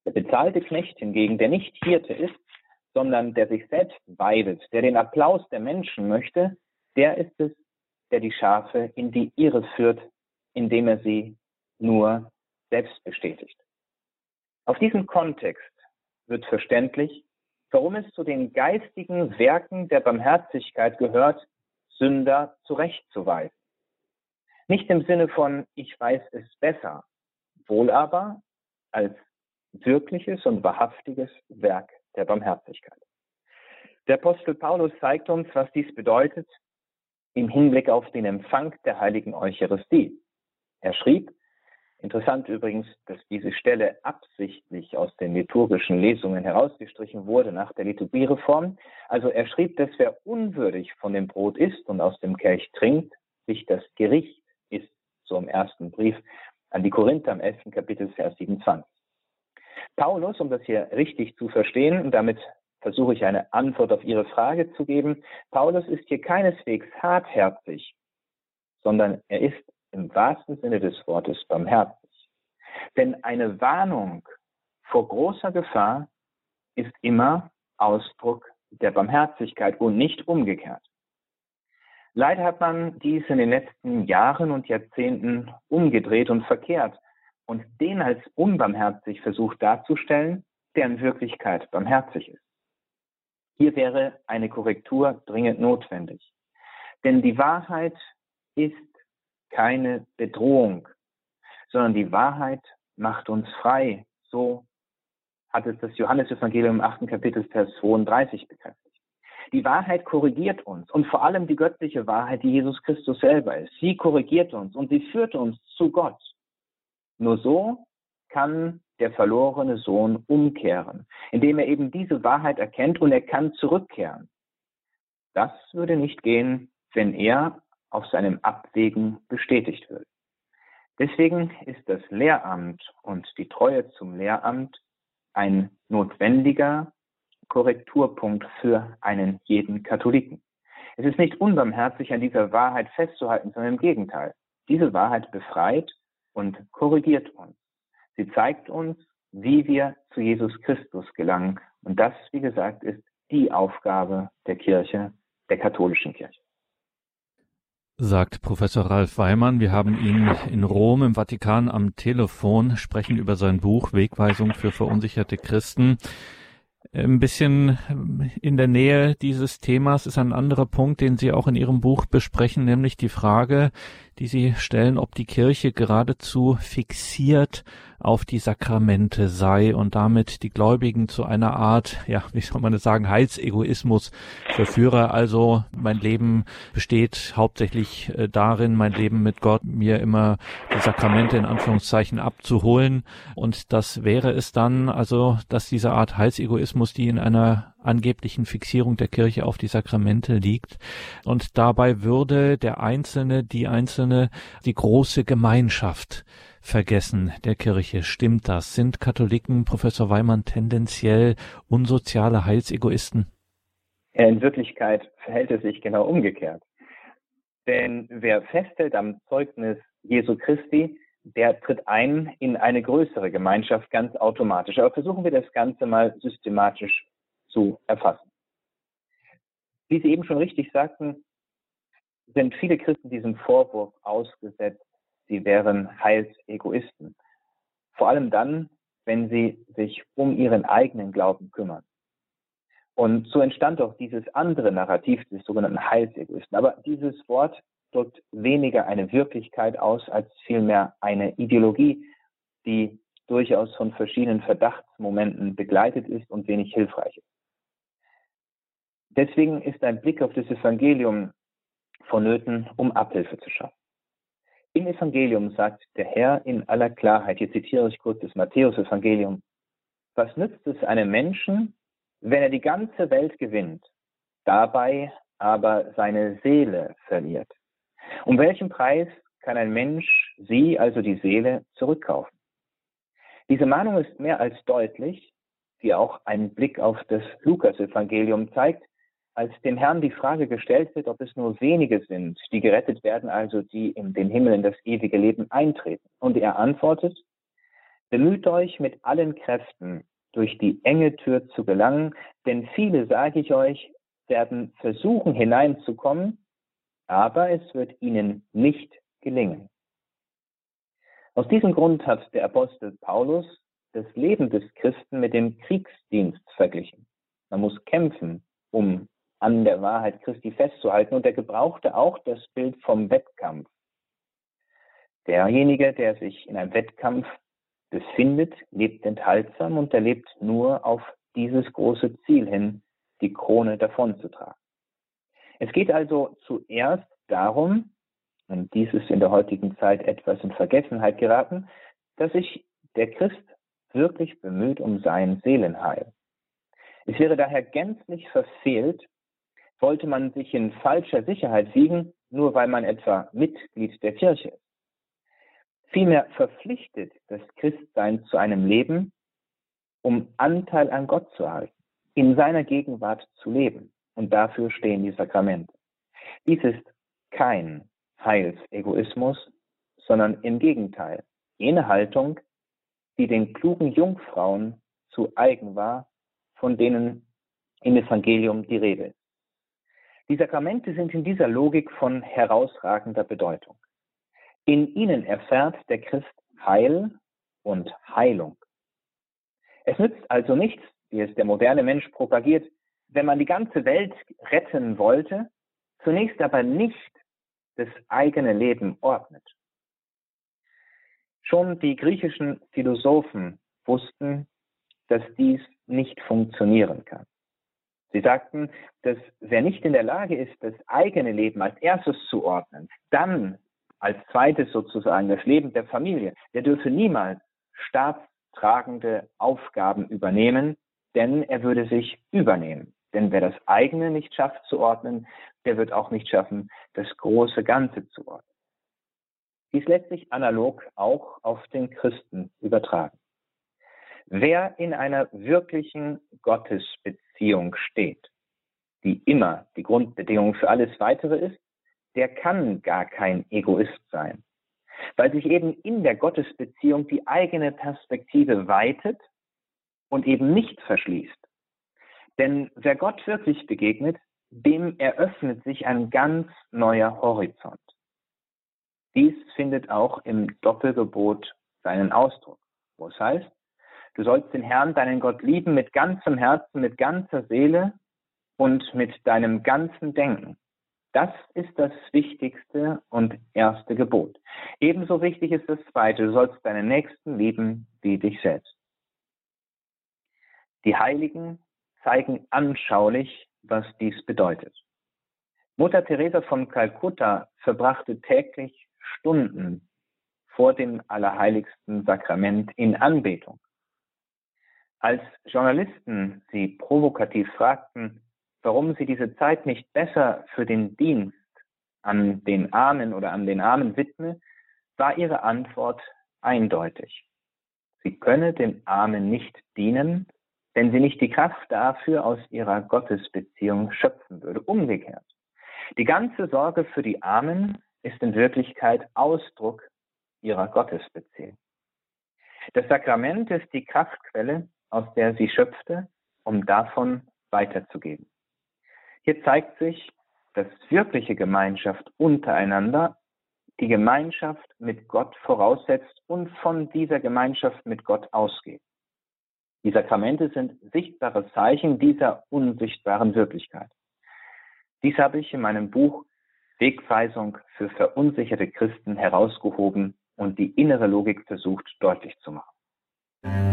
Der bezahlte Knecht hingegen, der nicht Hirte ist, sondern der sich selbst weidet, der den Applaus der Menschen möchte, der ist es, der die Schafe in die Irre führt, indem er sie nur selbst bestätigt. Auf diesem Kontext wird verständlich, warum es zu den geistigen Werken der Barmherzigkeit gehört, Sünder zurechtzuweisen. Nicht im Sinne von, ich weiß es besser, wohl aber als wirkliches und wahrhaftiges Werk der Barmherzigkeit. Der Apostel Paulus zeigt uns, was dies bedeutet im Hinblick auf den Empfang der heiligen Eucharistie. Er schrieb Interessant übrigens, dass diese Stelle absichtlich aus den liturgischen Lesungen herausgestrichen wurde nach der Liturgiereform. Also er schrieb, dass wer unwürdig von dem Brot isst und aus dem Kelch trinkt, sich das Gericht ist, so im ersten Brief an die Korinther im 11. Kapitel, Vers 27. Paulus, um das hier richtig zu verstehen, und damit versuche ich eine Antwort auf Ihre Frage zu geben, Paulus ist hier keineswegs hartherzig, sondern er ist im wahrsten Sinne des Wortes barmherzig. Denn eine Warnung vor großer Gefahr ist immer Ausdruck der Barmherzigkeit und nicht umgekehrt. Leider hat man dies in den letzten Jahren und Jahrzehnten umgedreht und verkehrt und den als unbarmherzig versucht darzustellen, der in Wirklichkeit barmherzig ist. Hier wäre eine Korrektur dringend notwendig. Denn die Wahrheit ist keine Bedrohung, sondern die Wahrheit macht uns frei. So hat es das Johannesevangelium im 8. Kapitel Vers 32 bekräftigt. Die Wahrheit korrigiert uns und vor allem die göttliche Wahrheit, die Jesus Christus selber ist. Sie korrigiert uns und sie führt uns zu Gott. Nur so kann der verlorene Sohn umkehren, indem er eben diese Wahrheit erkennt und er kann zurückkehren. Das würde nicht gehen, wenn er auf seinem Abwägen bestätigt wird. Deswegen ist das Lehramt und die Treue zum Lehramt ein notwendiger Korrekturpunkt für einen jeden Katholiken. Es ist nicht unbarmherzig, an dieser Wahrheit festzuhalten, sondern im Gegenteil. Diese Wahrheit befreit und korrigiert uns. Sie zeigt uns, wie wir zu Jesus Christus gelangen. Und das, wie gesagt, ist die Aufgabe der Kirche, der katholischen Kirche sagt Professor Ralf Weimann. Wir haben ihn in Rom im Vatikan am Telefon, sprechen über sein Buch Wegweisung für verunsicherte Christen. Ein bisschen in der Nähe dieses Themas ist ein anderer Punkt, den Sie auch in Ihrem Buch besprechen, nämlich die Frage, die Sie stellen, ob die Kirche geradezu fixiert auf die Sakramente sei und damit die Gläubigen zu einer Art, ja, wie soll man das sagen, Heilsegoismus verführe. Also mein Leben besteht hauptsächlich äh, darin, mein Leben mit Gott mir immer die Sakramente in Anführungszeichen abzuholen. Und das wäre es dann, also, dass diese Art Heilsegoismus, die in einer angeblichen Fixierung der Kirche auf die Sakramente liegt. Und dabei würde der Einzelne, die Einzelne, die große Gemeinschaft vergessen der Kirche. Stimmt das? Sind Katholiken, Professor Weimann, tendenziell unsoziale Heilsegoisten? In Wirklichkeit verhält es sich genau umgekehrt. Denn wer festhält am Zeugnis Jesu Christi, der tritt ein in eine größere Gemeinschaft ganz automatisch. Aber versuchen wir das Ganze mal systematisch zu erfassen. Wie Sie eben schon richtig sagten, sind viele Christen diesem Vorwurf ausgesetzt, sie wären Heilsegoisten. Vor allem dann, wenn sie sich um ihren eigenen Glauben kümmern. Und so entstand auch dieses andere Narrativ des sogenannten Heilsegoisten. Aber dieses Wort drückt weniger eine Wirklichkeit aus, als vielmehr eine Ideologie, die durchaus von verschiedenen Verdachtsmomenten begleitet ist und wenig hilfreich ist. Deswegen ist ein Blick auf das Evangelium vonnöten, um Abhilfe zu schaffen. Im Evangelium sagt der Herr in aller Klarheit, hier zitiere ich kurz das Matthäus-Evangelium, was nützt es einem Menschen, wenn er die ganze Welt gewinnt, dabei aber seine Seele verliert? Um welchen Preis kann ein Mensch sie, also die Seele, zurückkaufen? Diese Mahnung ist mehr als deutlich, die auch ein Blick auf das Lukas-Evangelium zeigt, als dem Herrn die Frage gestellt wird, ob es nur wenige sind, die gerettet werden, also die in den Himmel, in das ewige Leben eintreten. Und er antwortet, bemüht euch mit allen Kräften, durch die enge Tür zu gelangen, denn viele, sage ich euch, werden versuchen hineinzukommen, aber es wird ihnen nicht gelingen. Aus diesem Grund hat der Apostel Paulus das Leben des Christen mit dem Kriegsdienst verglichen. Man muss kämpfen, um an der Wahrheit Christi festzuhalten. Und er gebrauchte auch das Bild vom Wettkampf. Derjenige, der sich in einem Wettkampf befindet, lebt enthaltsam und er lebt nur auf dieses große Ziel hin, die Krone davonzutragen. Es geht also zuerst darum, und dies ist in der heutigen Zeit etwas in Vergessenheit geraten, dass sich der Christ wirklich bemüht um sein Seelenheil. Es wäre daher gänzlich verfehlt, wollte man sich in falscher Sicherheit wiegen, nur weil man etwa Mitglied der Kirche ist. Vielmehr verpflichtet das Christsein zu einem Leben, um Anteil an Gott zu erhalten, in seiner Gegenwart zu leben. Und dafür stehen die Sakramente. Dies ist kein Heilsegoismus, sondern im Gegenteil jene Haltung, die den klugen Jungfrauen zu eigen war, von denen im Evangelium die Rede ist. Die Sakramente sind in dieser Logik von herausragender Bedeutung. In ihnen erfährt der Christ Heil und Heilung. Es nützt also nichts, wie es der moderne Mensch propagiert, wenn man die ganze Welt retten wollte, zunächst aber nicht das eigene Leben ordnet. Schon die griechischen Philosophen wussten, dass dies nicht funktionieren kann. Sie sagten, dass wer nicht in der Lage ist, das eigene Leben als erstes zu ordnen, dann als zweites sozusagen das Leben der Familie, der dürfe niemals staatstragende Aufgaben übernehmen, denn er würde sich übernehmen. Denn wer das eigene nicht schafft zu ordnen, der wird auch nicht schaffen, das große Ganze zu ordnen. Dies lässt sich analog auch auf den Christen übertragen. Wer in einer wirklichen Gottesbeziehung steht, die immer die Grundbedingung für alles weitere ist, der kann gar kein Egoist sein, weil sich eben in der Gottesbeziehung die eigene Perspektive weitet und eben nicht verschließt. Denn wer Gott wirklich begegnet, dem eröffnet sich ein ganz neuer Horizont. Dies findet auch im Doppelgebot seinen Ausdruck, wo es heißt, du sollst den Herrn, deinen Gott lieben mit ganzem Herzen, mit ganzer Seele und mit deinem ganzen Denken. Das ist das wichtigste und erste Gebot. Ebenso wichtig ist das zweite, du sollst deinen Nächsten lieben wie dich selbst. Die Heiligen zeigen anschaulich, was dies bedeutet. Mutter Teresa von Kalkutta verbrachte täglich Stunden vor dem allerheiligsten Sakrament in Anbetung. Als Journalisten sie provokativ fragten, warum sie diese Zeit nicht besser für den Dienst an den Armen oder an den Armen widme, war ihre Antwort eindeutig. Sie könne den Armen nicht dienen, wenn sie nicht die Kraft dafür aus ihrer Gottesbeziehung schöpfen würde. Umgekehrt. Die ganze Sorge für die Armen ist in Wirklichkeit Ausdruck ihrer Gottesbeziehung. Das Sakrament ist die Kraftquelle, aus der sie schöpfte, um davon weiterzugeben. Hier zeigt sich, dass wirkliche Gemeinschaft untereinander die Gemeinschaft mit Gott voraussetzt und von dieser Gemeinschaft mit Gott ausgeht. Die Sakramente sind sichtbare Zeichen dieser unsichtbaren Wirklichkeit. Dies habe ich in meinem Buch Wegweisung für verunsicherte Christen herausgehoben und die innere Logik versucht deutlich zu machen.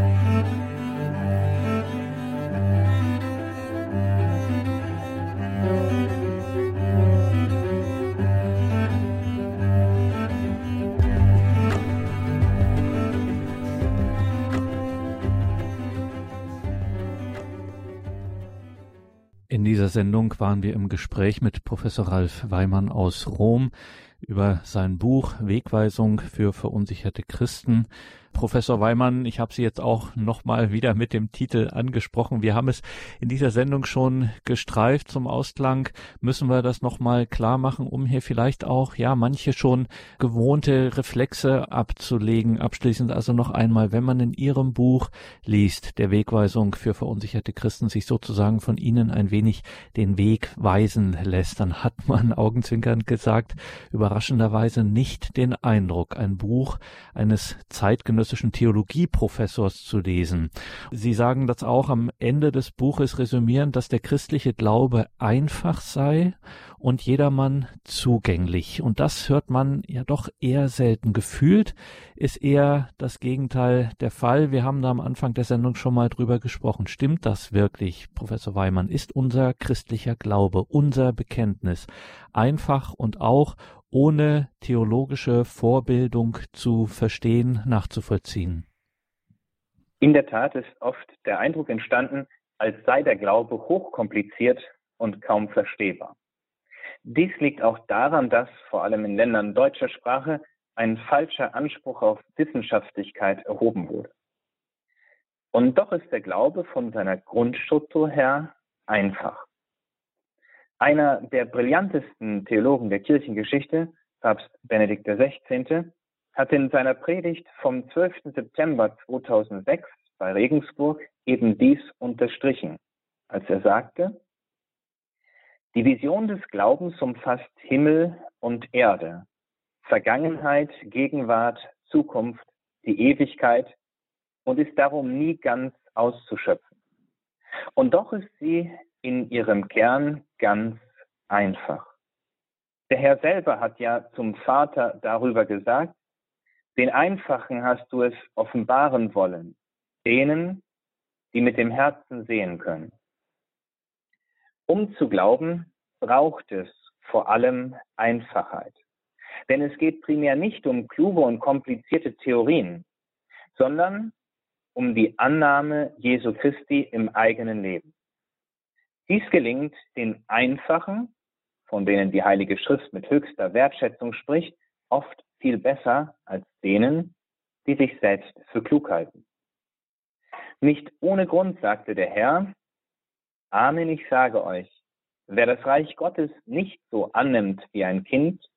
Sendung waren wir im Gespräch mit Professor Ralf Weimann aus Rom über sein Buch Wegweisung für verunsicherte Christen. Professor Weimann, ich habe Sie jetzt auch nochmal wieder mit dem Titel angesprochen. Wir haben es in dieser Sendung schon gestreift zum Ausklang. Müssen wir das nochmal klar machen, um hier vielleicht auch, ja, manche schon gewohnte Reflexe abzulegen. Abschließend also noch einmal, wenn man in Ihrem Buch liest, der Wegweisung für verunsicherte Christen, sich sozusagen von Ihnen ein wenig den Weg weisen lässt, dann hat man augenzwinkernd gesagt, überraschenderweise nicht den Eindruck, ein Buch eines zeitgenössischen zeitgenössischen Theologieprofessors zu lesen. Sie sagen das auch am Ende des Buches resümierend, dass der christliche Glaube einfach sei und jedermann zugänglich. Und das hört man ja doch eher selten. Gefühlt ist eher das Gegenteil der Fall. Wir haben da am Anfang der Sendung schon mal drüber gesprochen. Stimmt das wirklich, Professor Weimann? Ist unser christlicher Glaube, unser Bekenntnis einfach und auch ohne theologische Vorbildung zu verstehen, nachzuvollziehen. In der Tat ist oft der Eindruck entstanden, als sei der Glaube hochkompliziert und kaum verstehbar. Dies liegt auch daran, dass vor allem in Ländern deutscher Sprache ein falscher Anspruch auf Wissenschaftlichkeit erhoben wurde. Und doch ist der Glaube von seiner Grundstruktur her einfach. Einer der brillantesten Theologen der Kirchengeschichte, Papst Benedikt XVI., hat in seiner Predigt vom 12. September 2006 bei Regensburg eben dies unterstrichen, als er sagte, die Vision des Glaubens umfasst Himmel und Erde, Vergangenheit, Gegenwart, Zukunft, die Ewigkeit und ist darum nie ganz auszuschöpfen. Und doch ist sie in ihrem Kern ganz einfach. Der Herr selber hat ja zum Vater darüber gesagt, den Einfachen hast du es offenbaren wollen, denen, die mit dem Herzen sehen können. Um zu glauben, braucht es vor allem Einfachheit. Denn es geht primär nicht um kluge und komplizierte Theorien, sondern um die Annahme Jesu Christi im eigenen Leben. Dies gelingt den Einfachen, von denen die Heilige Schrift mit höchster Wertschätzung spricht, oft viel besser als denen, die sich selbst für klug halten. Nicht ohne Grund sagte der Herr, Amen, ich sage euch, wer das Reich Gottes nicht so annimmt wie ein Kind,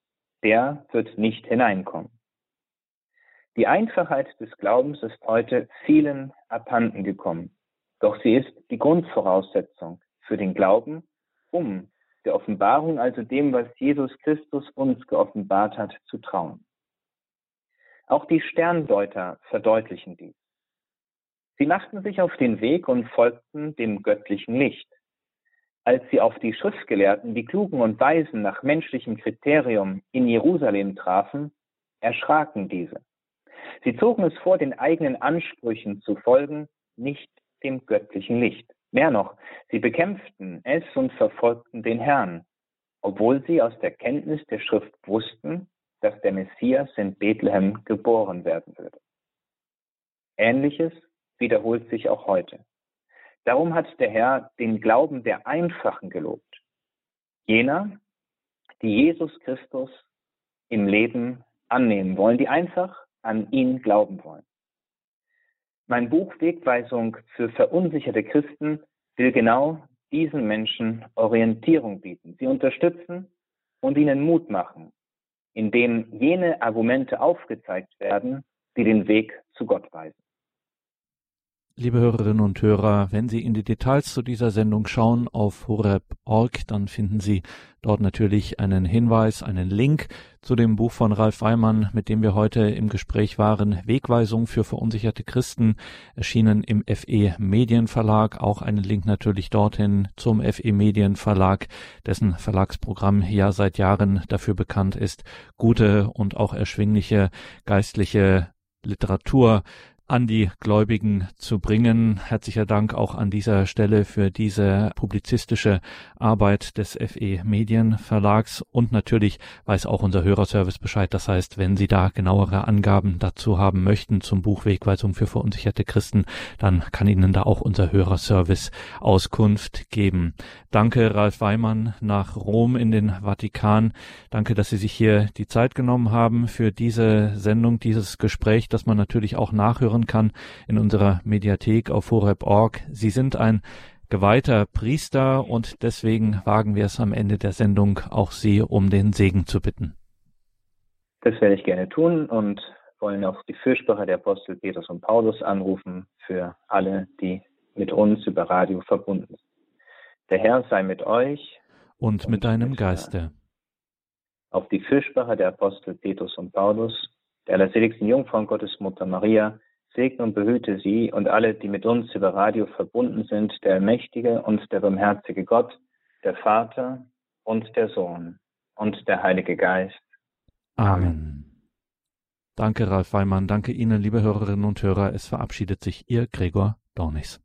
der wird nicht hineinkommen. Die Einfachheit des Glaubens ist heute vielen abhanden gekommen, doch sie ist die Grundvoraussetzung für den Glauben, um der Offenbarung, also dem, was Jesus Christus uns geoffenbart hat, zu trauen. Auch die Sterndeuter verdeutlichen dies. Sie machten sich auf den Weg und folgten dem göttlichen Licht. Als sie auf die Schriftgelehrten, die Klugen und Weisen nach menschlichem Kriterium in Jerusalem trafen, erschraken diese. Sie zogen es vor, den eigenen Ansprüchen zu folgen, nicht dem göttlichen Licht. Mehr noch, sie bekämpften es und verfolgten den Herrn, obwohl sie aus der Kenntnis der Schrift wussten, dass der Messias in Bethlehem geboren werden würde. Ähnliches wiederholt sich auch heute. Darum hat der Herr den Glauben der Einfachen gelobt. Jener, die Jesus Christus im Leben annehmen wollen, die einfach an ihn glauben wollen. Mein Buch Wegweisung für verunsicherte Christen will genau diesen Menschen Orientierung bieten, sie unterstützen und ihnen Mut machen, indem jene Argumente aufgezeigt werden, die den Weg zu Gott weisen. Liebe Hörerinnen und Hörer, wenn Sie in die Details zu dieser Sendung schauen auf horeb.org, dann finden Sie dort natürlich einen Hinweis, einen Link zu dem Buch von Ralf Weimann, mit dem wir heute im Gespräch waren, Wegweisung für verunsicherte Christen, erschienen im FE Medienverlag. Auch einen Link natürlich dorthin zum FE Medienverlag, dessen Verlagsprogramm ja seit Jahren dafür bekannt ist, gute und auch erschwingliche geistliche Literatur an die Gläubigen zu bringen. Herzlicher Dank auch an dieser Stelle für diese publizistische Arbeit des FE Medienverlags und natürlich weiß auch unser Hörerservice Bescheid. Das heißt, wenn Sie da genauere Angaben dazu haben möchten zum Buch Wegweisung für verunsicherte Christen, dann kann Ihnen da auch unser Hörerservice Auskunft geben. Danke Ralf Weimann nach Rom in den Vatikan. Danke, dass Sie sich hier die Zeit genommen haben für diese Sendung, dieses Gespräch, das man natürlich auch nachhören hören kann in unserer Mediathek auf horeb.org. Sie sind ein geweihter Priester und deswegen wagen wir es am Ende der Sendung auch Sie um den Segen zu bitten. Das werde ich gerne tun und wollen auch die Fürsprache der Apostel Petrus und Paulus anrufen für alle, die mit uns über Radio verbunden sind. Der Herr sei mit euch und, und mit deinem Geiste. Auf die Fürsprache der Apostel Petrus und Paulus, der allerseligsten Jungfrau und Gottesmutter Maria, Segne und behüte sie und alle, die mit uns über Radio verbunden sind, der mächtige und der barmherzige Gott, der Vater und der Sohn und der Heilige Geist. Amen. Danke, Ralf Weimann. Danke Ihnen, liebe Hörerinnen und Hörer. Es verabschiedet sich Ihr Gregor Dornis.